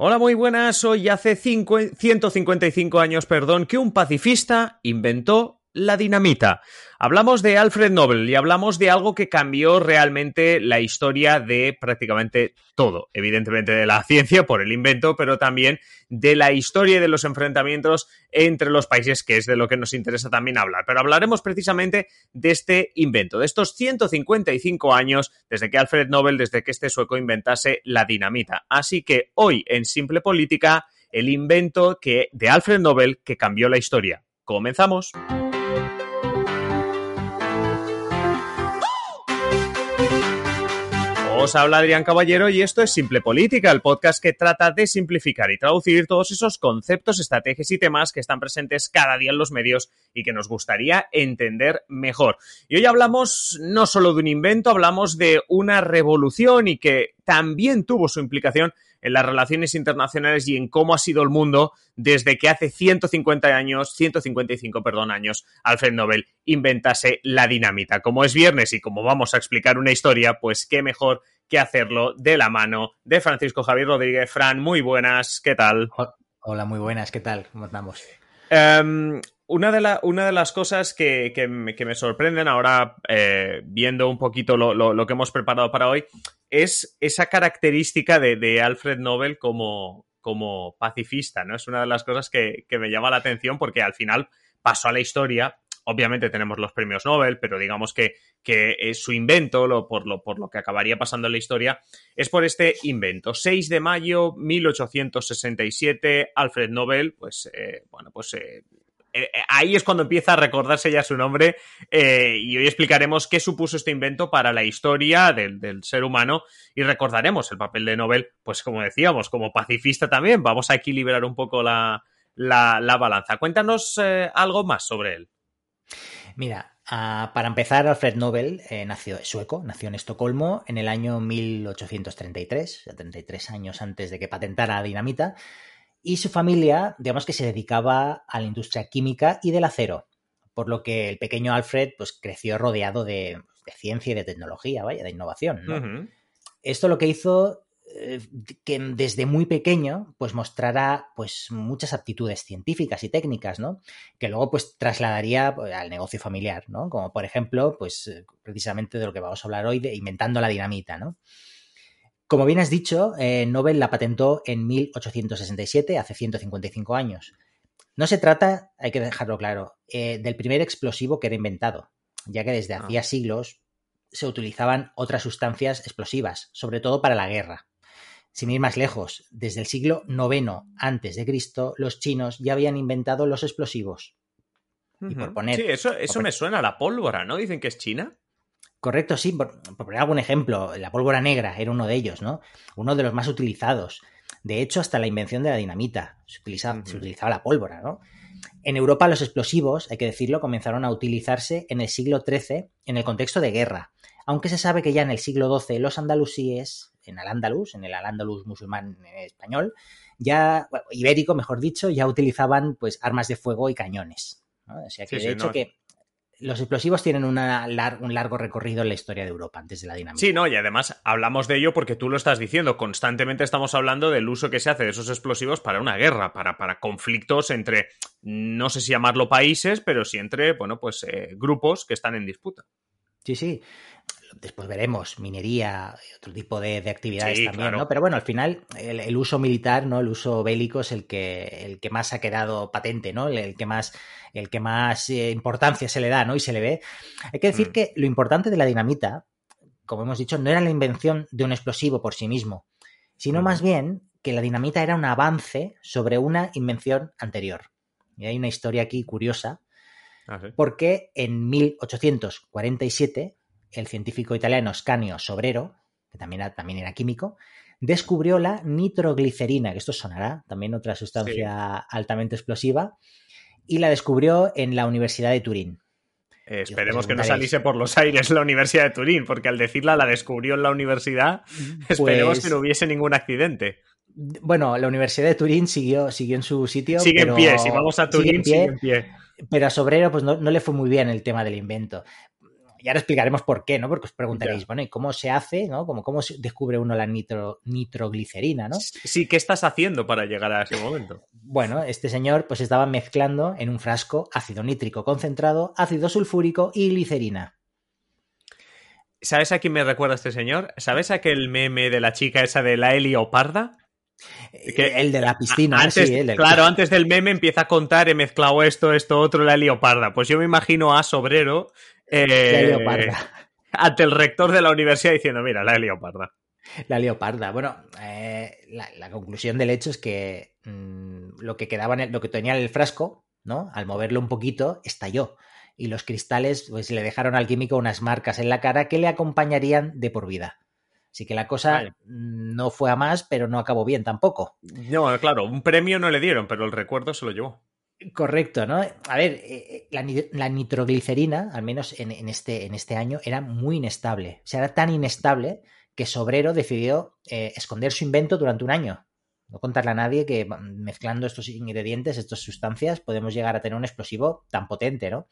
Hola, muy buenas. Hoy hace 155 años, perdón, que un pacifista inventó la dinamita. Hablamos de Alfred Nobel y hablamos de algo que cambió realmente la historia de prácticamente todo. Evidentemente de la ciencia por el invento, pero también de la historia y de los enfrentamientos entre los países, que es de lo que nos interesa también hablar. Pero hablaremos precisamente de este invento, de estos 155 años desde que Alfred Nobel, desde que este sueco inventase la dinamita. Así que hoy en Simple Política, el invento que, de Alfred Nobel que cambió la historia. Comenzamos. Os habla Adrián Caballero y esto es Simple Política, el podcast que trata de simplificar y traducir todos esos conceptos, estrategias y temas que están presentes cada día en los medios y que nos gustaría entender mejor. Y hoy hablamos no solo de un invento, hablamos de una revolución y que también tuvo su implicación en las relaciones internacionales y en cómo ha sido el mundo desde que hace 150 años, 155, perdón, años, Alfred Nobel inventase la dinamita. Como es viernes y como vamos a explicar una historia, pues qué mejor que hacerlo de la mano de Francisco Javier Rodríguez. Fran, muy buenas, ¿qué tal? Hola, muy buenas, ¿qué tal? ¿Cómo estamos? Em, una, de una, de las cosas que, me, sorprenden ahora, eh, viendo un poquito lo, que hemos preparado para hoy, es esa característica de, Alfred Nobel como, como, pacifista, ¿no? Es una de las cosas que, me llama la atención porque al final pasó a la historia. Obviamente tenemos los premios Nobel, pero digamos que, que su invento, por, lo, por lo que acabaría pasando en la historia, es por este invento. 6 de mayo 1867, Alfred Nobel, pues, eh, bueno, pues eh, eh, eh, ahí es cuando empieza a recordarse ya su nombre eh, y hoy explicaremos qué supuso este invento para la historia del, ser humano y recordaremos el papel de Nobel, pues como decíamos, como pacifista también. Vamos a equilibrar un poco la, balanza. Cuéntanos algo más sobre él. Mira, ah, para empezar, Alfred Nobel nació sueco, nació en Estocolmo en el año 1833, 33 años antes de que patentara dinamita. Y su familia, digamos que se dedicaba a la industria química y del acero, por lo que el pequeño Alfred pues, creció rodeado de, ciencia y de tecnología, vaya, de innovación. Esto lo que hizo eh, que desde muy pequeño pues mostrara pues muchas aptitudes científicas y técnicas, ¿no? Que luego pues trasladaría pues, al negocio familiar, ¿no? Como por ejemplo, pues eh, precisamente de lo que vamos a hablar hoy de inventando la dinamita, ¿no? Como bien has dicho, eh, Nobel la patentó en 1867, hace 155 años. No se trata, hay que dejarlo claro, eh, del primer explosivo que era inventado, ya que desde ah. hacía siglos se utilizaban otras sustancias explosivas, sobre todo para la guerra. Sin ir más lejos, desde el siglo IX antes de Cristo, los chinos ya habían inventado los explosivos. Y por poner, sí, eso, eso me suena a la pólvora, ¿no? Dicen que es China. Correcto, sí, por, poner algún ejemplo, la pólvora negra era uno de ellos, ¿no? Uno de los más utilizados. De hecho, hasta la invención de la dinamita se, se utilizaba la pólvora, ¿no? En Europa los explosivos, hay que decirlo, comenzaron a utilizarse en el siglo XIII en el contexto de guerra, aunque se sabe que ya en el siglo XII los andalusíes, en Al-Ándalus, en el Al-Ándalus musulmán español, ya, ibérico mejor dicho, ya utilizaban pues armas de fuego y cañones. O sea que de hecho que los explosivos tienen un largo recorrido en la historia de Europa antes de la dinamita. Sí, no, y además hablamos de ello porque tú lo estás diciendo. Constantemente estamos hablando del uso que se hace de esos explosivos para una guerra, para, para conflictos entre, no sé si llamarlo países, pero sí entre, bueno, pues eh, grupos que están en disputa. Sí, sí después veremos minería y otro tipo de, actividades también, ¿no? Pero bueno, al final el, uso militar, ¿no? El uso bélico es el que, el que más ha quedado patente, ¿no? El, que más, el que más eh, importancia se le da, ¿no? Y se le ve. Hay que decir mm. que lo importante de la dinamita, como hemos dicho, no era la invención de un explosivo por sí mismo, sino más bien que la dinamita era un avance sobre una invención anterior. Y hay una historia aquí curiosa, ah, porque en 1847 el científico italiano Scanio Sobrero, que también era, también era químico, descubrió la nitroglicerina, que esto sonará, también otra sustancia altamente explosiva, y la descubrió en la Universidad de Turín. Eh, esperemos que no saliese por los aires la Universidad de Turín, porque al decirla la descubrió en la universidad, esperemos que no hubiese ningún accidente. Bueno, la Universidad de Turín siguió, siguió en su sitio. Sigue en pie, si vamos a Turín, sigue en pie. Pero a Sobrero pues no, no, le fue muy bien el tema del invento Y ahora explicaremos por qué, ¿no? Porque os preguntaréis, bueno, ¿y cómo se hace, ¿no? Como, ¿Cómo descubre uno la nitro, nitroglicerina, ¿no? Sí, ¿qué estás haciendo para llegar a ese momento? Bueno, este señor pues estaba mezclando en un frasco ácido nítrico concentrado, ácido sulfúrico y glicerina. ¿Sabes a quién me recuerda este señor? ¿Sabes aquel meme de la chica esa de la helioparda? Que, el de la piscina, antes, sí, Claro, antes del meme empieza a contar, he mezclado esto, esto, otro, la helioparda. Pues yo me imagino a Sobrero eh, ante el rector de la universidad diciendo, mira, la helioparda. La leoparda. Bueno, eh, la, conclusión del hecho es que mmm, lo que quedaba, en el, lo que tenía en el frasco, ¿no? Al moverlo un poquito, estalló. Y los cristales, pues le dejaron al químico unas marcas en la cara que le acompañarían de por vida. Así que la cosa vale. no fue a más, pero no acabó bien tampoco. No, claro, un premio no le dieron, pero el recuerdo se lo llevó. Correcto, ¿no? A ver, eh, la, la nitroglicerina, al menos en, en, este, en este año, era muy inestable. O sea, era tan inestable que Sobrero decidió eh, esconder su invento durante un año. No contarle a nadie que mezclando estos ingredientes, estas sustancias, podemos llegar a tener un explosivo tan potente, ¿no?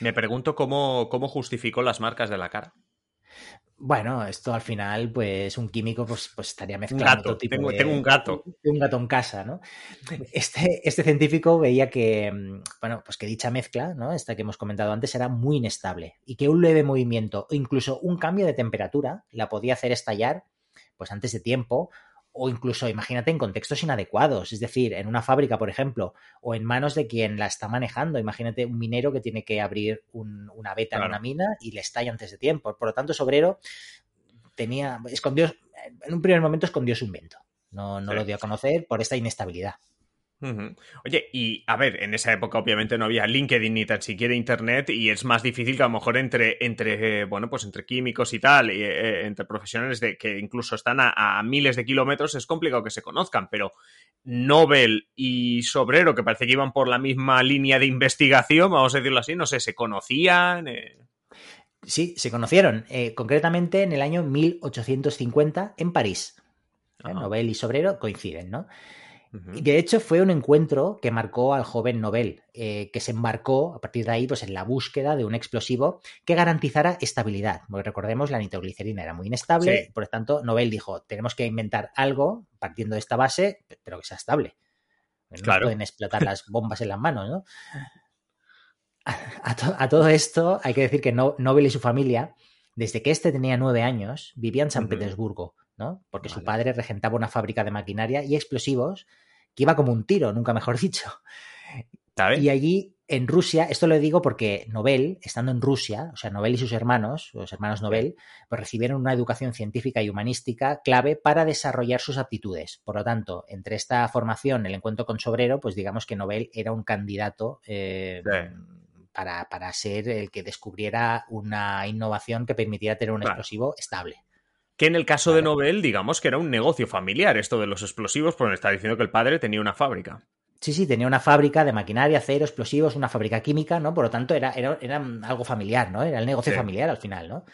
Me pregunto cómo, cómo justificó las marcas de la cara. Bueno, esto al final, pues un químico pues, pues estaría mezclando. Un gato, tipo tengo, de, tengo, un gato. Un gato en casa, ¿no? Este, este científico veía que, bueno, pues que dicha mezcla, ¿no? Esta que hemos comentado antes, era muy inestable y que un leve movimiento o incluso un cambio de temperatura la podía hacer estallar, pues antes de tiempo o incluso imagínate en contextos inadecuados, es decir, en una fábrica, por ejemplo, o en manos de quien la está manejando. Imagínate un minero que tiene que abrir un, una beta claro. en una mina y le estalla antes de tiempo. Por lo tanto, Sobrero tenía, escondió, en un primer momento escondió su invento. No, no sí. lo dio a conocer por esta inestabilidad. Uh -huh. Oye, y a ver, en esa época obviamente no había LinkedIn ni tan siquiera internet y es más difícil que a lo mejor entre, entre bueno, pues entre químicos y tal, y, eh, entre profesionales de que incluso están a, a, miles de kilómetros, es complicado que se conozcan, pero Nobel y Sobrero, que parece que iban por la misma línea de investigación, vamos a decirlo así, no sé, se conocían. Eh... Sí, se conocieron, eh, concretamente en el año 1850 en París. Eh, Nobel y Sobrero coinciden, ¿no? Uh -huh. Y de hecho fue un encuentro que marcó al joven Nobel, eh, que se embarcó a partir de ahí pues, en la búsqueda de un explosivo que garantizara estabilidad. Porque recordemos, la nitroglicerina era muy inestable, sí. por lo tanto, Nobel dijo, tenemos que inventar algo partiendo de esta base, pero que sea estable. No claro. pueden explotar las bombas en las manos, ¿no? A, a, to a, todo esto hay que decir que no, Nobel y su familia, desde que este tenía nueve años, vivían en San uh -huh. Petersburgo ¿no? Porque vale. su padre regentaba una fábrica de maquinaria y explosivos que iba como un tiro, nunca mejor dicho. Y allí, en Rusia, esto lo digo porque Nobel, estando en Rusia, o sea, Nobel y sus hermanos, los hermanos Nobel, pues recibieron una educación científica y humanística clave para desarrollar sus aptitudes. Por lo tanto, entre esta formación, el encuentro con Sobrero, pues digamos que Nobel era un candidato eh, sí. para, para ser el que descubriera una innovación que permitiera tener un claro. explosivo estable que en el caso de Nobel, digamos que era un negocio familiar esto de los explosivos, porque está diciendo que el padre tenía una fábrica. Sí, sí, tenía una fábrica de maquinaria, acero, explosivos, una fábrica química, ¿no? Por lo tanto, era, era, era algo familiar, ¿no? Era el negocio sí. familiar al final, ¿no?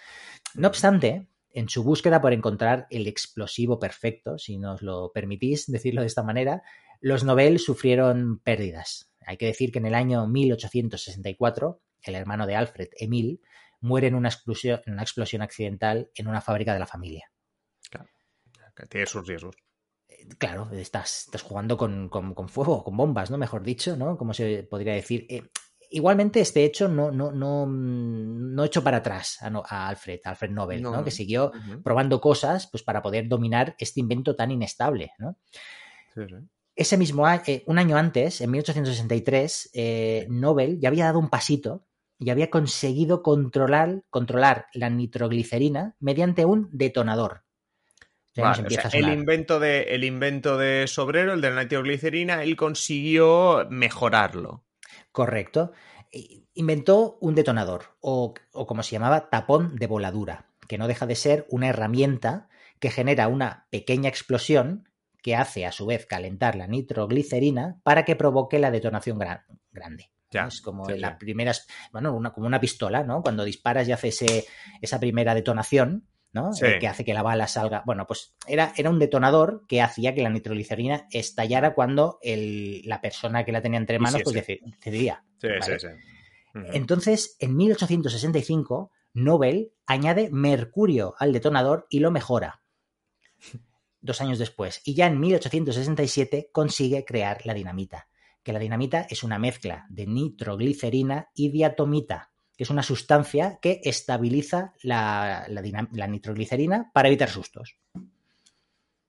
No obstante, en su búsqueda por encontrar el explosivo perfecto, si nos lo permitís decirlo de esta manera, los Nobel sufrieron pérdidas. Hay que decir que en el año 1864, el hermano de Alfred, Emil, muere en una explosión, en una explosión accidental en una fábrica de la familia. Claro, tiene sus riesgos. Claro, estás, estás jugando con, con, con, fuego, con bombas, ¿no? Mejor dicho, ¿no? Como se podría decir. Eh, igualmente, este hecho no, no, no, no echó para atrás a, a Alfred, a Alfred Nobel, no. ¿no? Que siguió uh -huh. probando cosas pues, para poder dominar este invento tan inestable, ¿no? Sí, sí. Ese mismo año, eh, un año antes, en 1863, eh, Nobel ya había dado un pasito y había conseguido controlar, controlar la nitroglicerina mediante un detonador. Vale, o sea, el, invento de, el invento de Sobrero, el de la nitroglicerina, él consiguió mejorarlo. Correcto. Inventó un detonador, o, o como se llamaba, tapón de voladura, que no deja de ser una herramienta que genera una pequeña explosión que hace a su vez calentar la nitroglicerina para que provoque la detonación gran, grande. Ya, es como sí, la primera, bueno, una, como una pistola, ¿no? Cuando disparas y hace ese, esa primera detonación, ¿no? Sí. que hace que la bala salga. Bueno, pues era, era un detonador que hacía que la nitroglicerina estallara cuando el, la persona que la tenía entre manos pues decidía. Uh -huh. Entonces, en 1865, Nobel añade mercurio al detonador y lo mejora. Dos años después. Y ya en 1867 consigue crear la dinamita. Que la dinamita es una mezcla de nitroglicerina y diatomita, que es una sustancia que estabiliza la, la nitroglicerina para evitar sustos.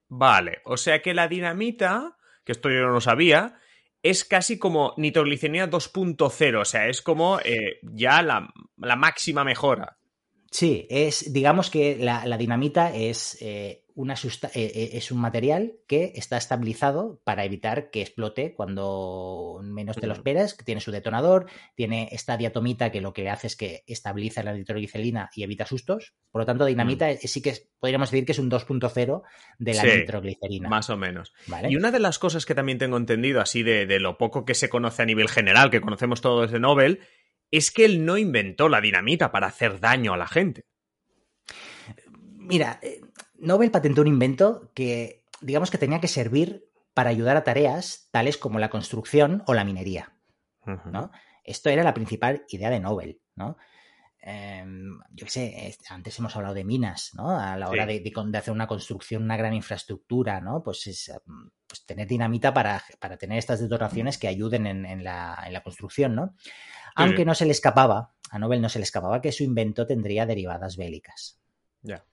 Vale, o sea que la dinamita, que esto yo no lo sabía, es casi como nitroglicerina 2.0, o sea, es como eh, ya la, máxima mejora. Sí, es, digamos que la, dinamita es eh, una eh, eh, es un material que está estabilizado para evitar que explote cuando menos te lo esperas, que tiene su detonador, tiene esta diatomita que lo que hace es que estabiliza la nitroglicerina y evita sustos. Por lo tanto, dinamita sí que podríamos decir que es un 2.0 de la nitroglicerina. Más o menos. Y una de las cosas que también tengo entendido, así de, de lo poco que se conoce a nivel general, que conocemos todo desde Nobel, es que él no inventó la dinamita para hacer daño a la gente. Mira, eh, Nobel patentó un invento que, digamos que tenía que servir para ayudar a tareas tales como la construcción o la minería. ¿no? Esto era la principal idea de Nobel, ¿no? Em, yo qué sé, antes hemos hablado de minas, ¿no? A la hora de, hacer una construcción, una gran infraestructura, ¿no? Pues es em, pues tener dinamita para, tener estas detonaciones que ayuden en, la, construcción, ¿no? Aunque no se le escapaba, a Nobel no se le escapaba que su invento tendría derivadas bélicas. Ya.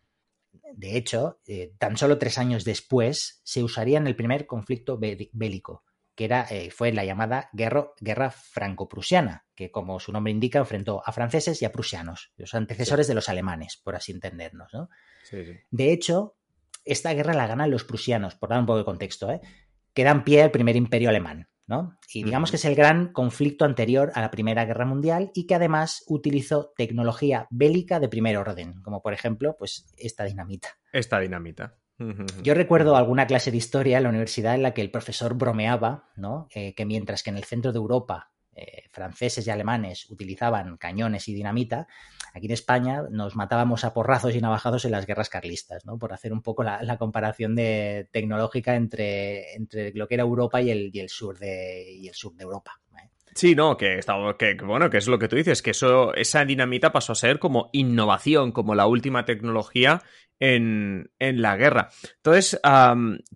De hecho, eh, tan solo tres años después se usaría en el primer conflicto bélico, que era, eh, fue la llamada guerra, guerra franco-prusiana, que como su nombre indica, enfrentó a franceses y a prusianos, los antecesores de los alemanes, por así entendernos. De hecho, esta guerra la ganan los prusianos, por dar un poco de contexto, ¿eh? que dan pie al primer imperio alemán. Y digamos que es el gran conflicto anterior a la Primera Guerra Mundial y que además utilizó tecnología bélica de primer orden, como por ejemplo, pues esta dinamita. Esta dinamita. Yo recuerdo alguna clase de historia en la universidad en la que el profesor bromeaba, ¿no? Eh, que mientras que en el centro de Europa eh, franceses y alemanes utilizaban cañones y dinamita, aquí en España nos matábamos a porrazos y navajados en las guerras carlistas, ¿no? Por hacer un poco la, comparación de, tecnológica entre, entre, lo que era Europa y el, y el sur, de, y el sur de Europa. Sí, no, que, está, que bueno, que es lo que tú dices, que eso, esa dinamita pasó a ser como innovación, como la última tecnología en, la guerra. Entonces,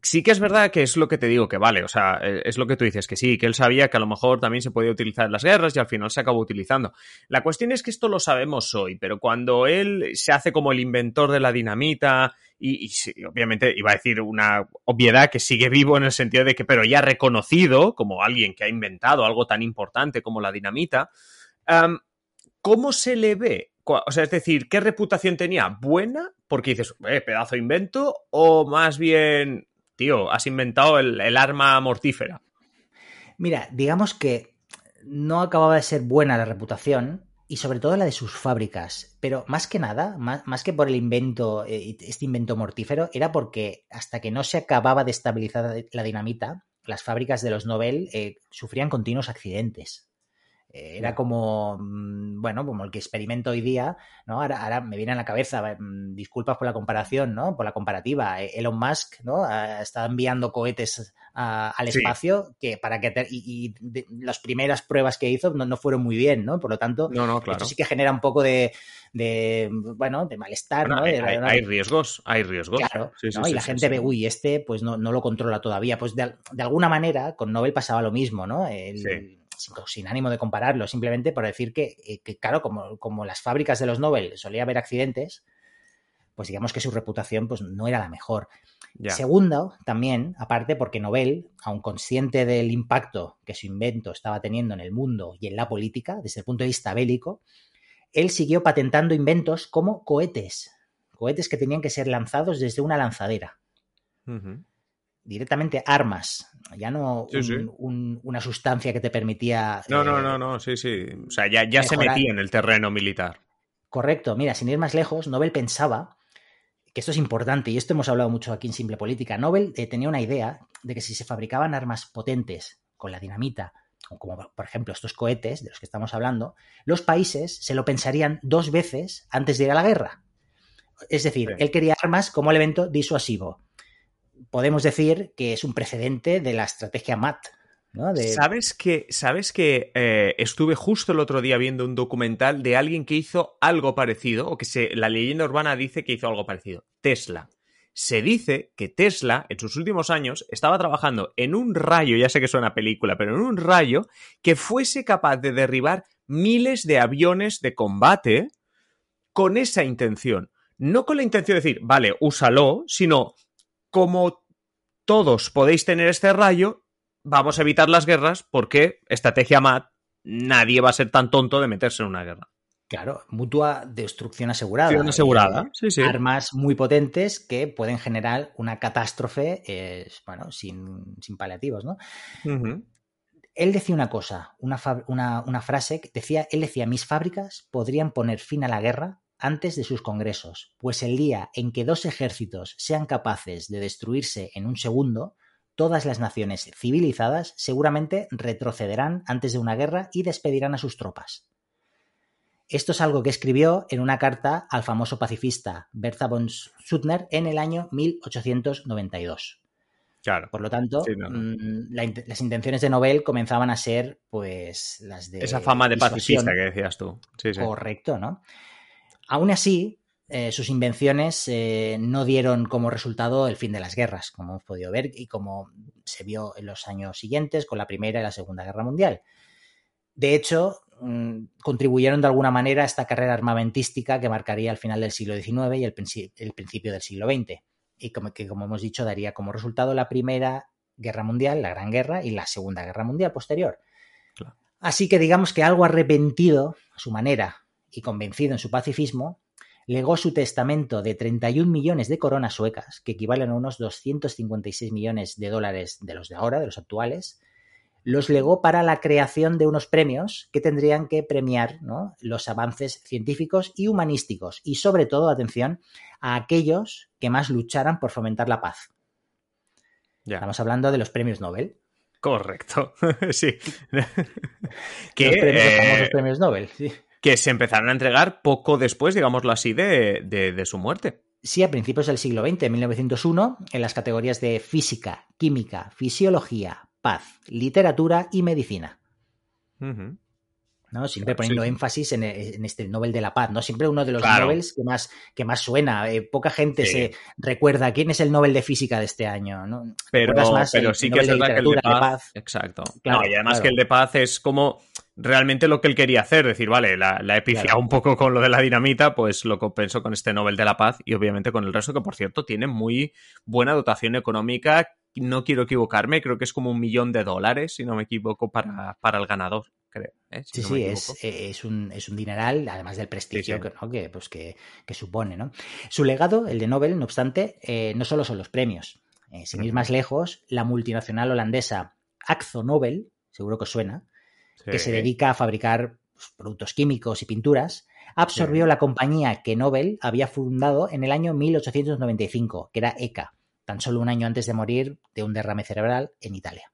sí que es verdad que es lo que te digo, que vale, o sea, e, es lo que tú dices, que sí, que él sabía que a lo mejor también se podía utilizar en las guerras y al final se acabó utilizando. La cuestión es que esto lo sabemos hoy, pero cuando él se hace como el inventor de la dinamita y, obviamente iba a decir una obviedad que sigue vivo en el sentido de que, pero ya reconocido como alguien que ha inventado algo tan importante como la dinamita, ¿cómo se le ve o sea, es decir, ¿qué reputación tenía? ¿Buena? Porque dices, eh, pedazo de invento, o más bien, tío, has inventado el, arma mortífera. Mira, digamos que no acababa de ser buena la reputación, y sobre todo la de sus fábricas. Pero más que nada, más, que por el invento, eh, este invento mortífero, era porque hasta que no se acababa de estabilizar la dinamita, las fábricas de los Nobel eh, sufrían continuos accidentes. Era como, mm, bueno, como el que experimento hoy día, ¿no? Ahora, me viene a la cabeza, mm, disculpas por la comparación, ¿no? Por la comparativa. E, Elon Musk, ¿no? Está enviando cohetes al espacio que para que y, las primeras pruebas que hizo no, fueron muy bien, ¿no? Por lo tanto, esto sí que genera un poco de, bueno, de malestar, ¿no? Hay, riesgos, hay riesgos. Claro, y la gente ve, uy, este pues no, lo controla todavía. Pues de, alguna manera con Nobel pasaba lo mismo, ¿no? El, sin, ánimo de compararlo, simplemente por decir que, eh, claro, como, como, las fábricas de los Nobel solía haber accidentes, pues digamos que su reputación pues, no era la mejor. Segundo, también, aparte, porque Nobel, aun consciente del impacto que su invento estaba teniendo en el mundo y en la política, desde el punto de vista bélico, él siguió patentando inventos como cohetes, cohetes que tenían que ser lanzados desde una lanzadera directamente armas, ya no una sustancia que te permitía... No, no, no, no, sí, sí. O sea, ya, ya se metía en el terreno militar. Correcto. Mira, sin ir más lejos, Nobel pensaba que esto es importante, y esto hemos hablado mucho aquí en Simple Política. Nobel eh, tenía una idea de que si se fabricaban armas potentes con la dinamita, como por ejemplo estos cohetes de los que estamos hablando, los países se lo pensarían dos veces antes de ir a la guerra. Es decir, él quería armas como elemento disuasivo podemos decir que es un precedente de la estrategia MAT, ¿Sabes que, sabes que eh, estuve justo el otro día viendo un documental de alguien que hizo algo parecido, o que la leyenda urbana dice que hizo algo parecido? Tesla. Se dice que Tesla, en sus últimos años, estaba trabajando en un rayo, ya sé que suena película, pero en un rayo que fuese capaz de derribar miles de aviones de combate con esa intención. No con la intención de decir, vale, úsalo, sino como todos podéis tener este rayo, vamos a evitar las guerras porque, estrategia MAT, nadie va a ser tan tonto de meterse en una guerra. Claro, mutua destrucción asegurada. Destrucción asegurada, sí, sí. Armas muy potentes que pueden generar una catástrofe, eh, bueno, sin, paliativos, ¿no? Él decía una cosa, una, una, frase, decía, él decía, mis fábricas podrían poner fin a la guerra antes de sus congresos, pues el día en que dos ejércitos sean capaces de destruirse en un segundo, todas las naciones civilizadas seguramente retrocederán antes de una guerra y despedirán a sus tropas. Esto es algo que escribió en una carta al famoso pacifista Bertha von Suttner en el año 1892. Claro. Por lo tanto, mm, las intenciones de Nobel comenzaban a ser, pues, las de. Esa fama de pacifista que decías tú. Correcto, ¿no? Aún así, eh, sus invenciones eh, no dieron como resultado el fin de las guerras, como hemos podido ver y como se vio en los años siguientes con la Primera y la Segunda Guerra Mundial. De hecho, mm, contribuyeron de alguna manera a esta carrera armamentística que marcaría el final del siglo XIX y el, principio del siglo XX, y como, que, como hemos dicho, daría como resultado la Primera Guerra Mundial, la Gran Guerra, y la Segunda Guerra Mundial posterior. Así que digamos que algo arrepentido a su manera y convencido en su pacifismo, legó su testamento de 31 millones de coronas suecas, que equivalen a unos 256 millones de dólares de los de ahora, de los actuales, los legó para la creación de unos premios que tendrían que premiar los avances científicos y humanísticos y sobre todo, atención, a aquellos que más lucharan por fomentar la paz. Estamos hablando de los premios Nobel. Correcto, sí. que, los, eh, famosos premios Nobel, Que se empezaron a entregar poco después, digámoslo así, de, de, su muerte. Sí, a principios del siglo XX, en 1901, en las categorías de física, química, fisiología, paz, literatura y medicina. ¿No? Siempre poniendo énfasis en, este Nobel de la Paz, ¿no? Siempre uno de los Nobels que más, que más suena. Eh, poca gente se recuerda quién es el Nobel de Física de este año, ¿no? Pero, pero sí que es verdad que el de paz, Exacto. y además que el de Paz es como realmente lo que él quería hacer, decir, vale, la, la he un poco con lo de la dinamita, pues lo compensó con este Nobel de la Paz y obviamente con el resto que, por cierto, tiene muy buena dotación económica no quiero equivocarme, creo que es como un millón de dólares, si no me equivoco, para, para el ganador, creo. ¿eh? sí, sí, es, un, es, un, dineral, además del prestigio Que, pues, que, supone. ¿no? Su legado, el de Nobel, no obstante, eh, no solo son los premios. Eh, sin ir más lejos, la multinacional holandesa Axo Nobel, seguro que os suena, que se dedica a fabricar pues, productos químicos y pinturas, absorbió la compañía que Nobel había fundado en el año 1895, que era ECA, tan solo un año antes de morir de un derrame cerebral en Italia.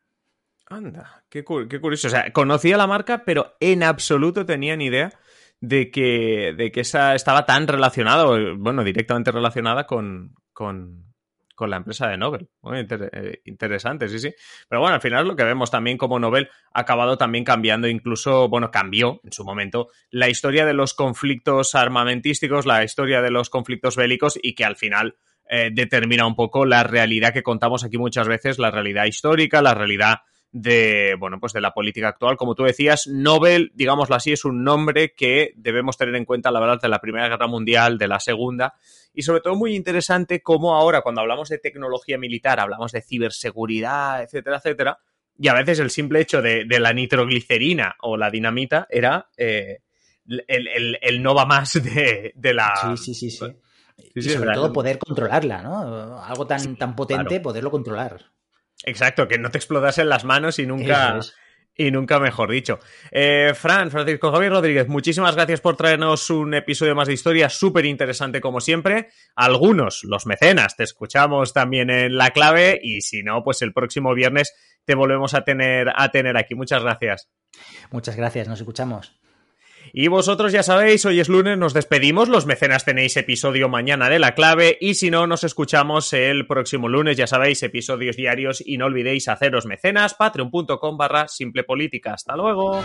Anda, qué, curioso. O sea, conocía la marca, pero en absoluto tenía ni idea de que, de que esa estaba tan relacionada, bueno, directamente relacionada con, con, la empresa de Nobel. Eh, interesante, sí, sí. Pero bueno, al final lo que vemos también como Nobel ha acabado también cambiando, incluso, bueno, cambió en su momento la historia de los conflictos armamentísticos, la historia de los conflictos bélicos y que al final eh, determina un poco la realidad que contamos aquí muchas veces, la realidad histórica, la realidad de, bueno, pues de la política actual. Como tú decías, Nobel, digámoslo así, es un nombre que debemos tener en cuenta a la verdad de la Primera Guerra Mundial, de la Segunda, y sobre todo muy interesante cómo ahora, cuando hablamos de tecnología militar, hablamos de ciberseguridad, etcétera, etcétera, y a veces el simple hecho de, la nitroglicerina o la dinamita era eh, el, el, no va más de, de la... Sí, sí, sí, sí y sobre todo poder controlarla, ¿no? Algo tan, tan potente, poderlo controlar. Exacto, que no te explotas en las manos y nunca, y nunca mejor dicho. Eh, Fran, Francisco Javier Rodríguez, muchísimas gracias por traernos un episodio más de historia, súper interesante como siempre. Algunos, los mecenas, te escuchamos también en la clave y si no, pues el próximo viernes te volvemos a tener, a tener aquí. Muchas gracias. Muchas gracias, nos escuchamos. Y vosotros ya sabéis, hoy es lunes, nos despedimos. Los mecenas tenéis episodio mañana de la clave. Y si no, nos escuchamos el próximo lunes. Ya sabéis, episodios diarios. Y no olvidéis haceros mecenas, patreon.com barra simple política. Hasta luego.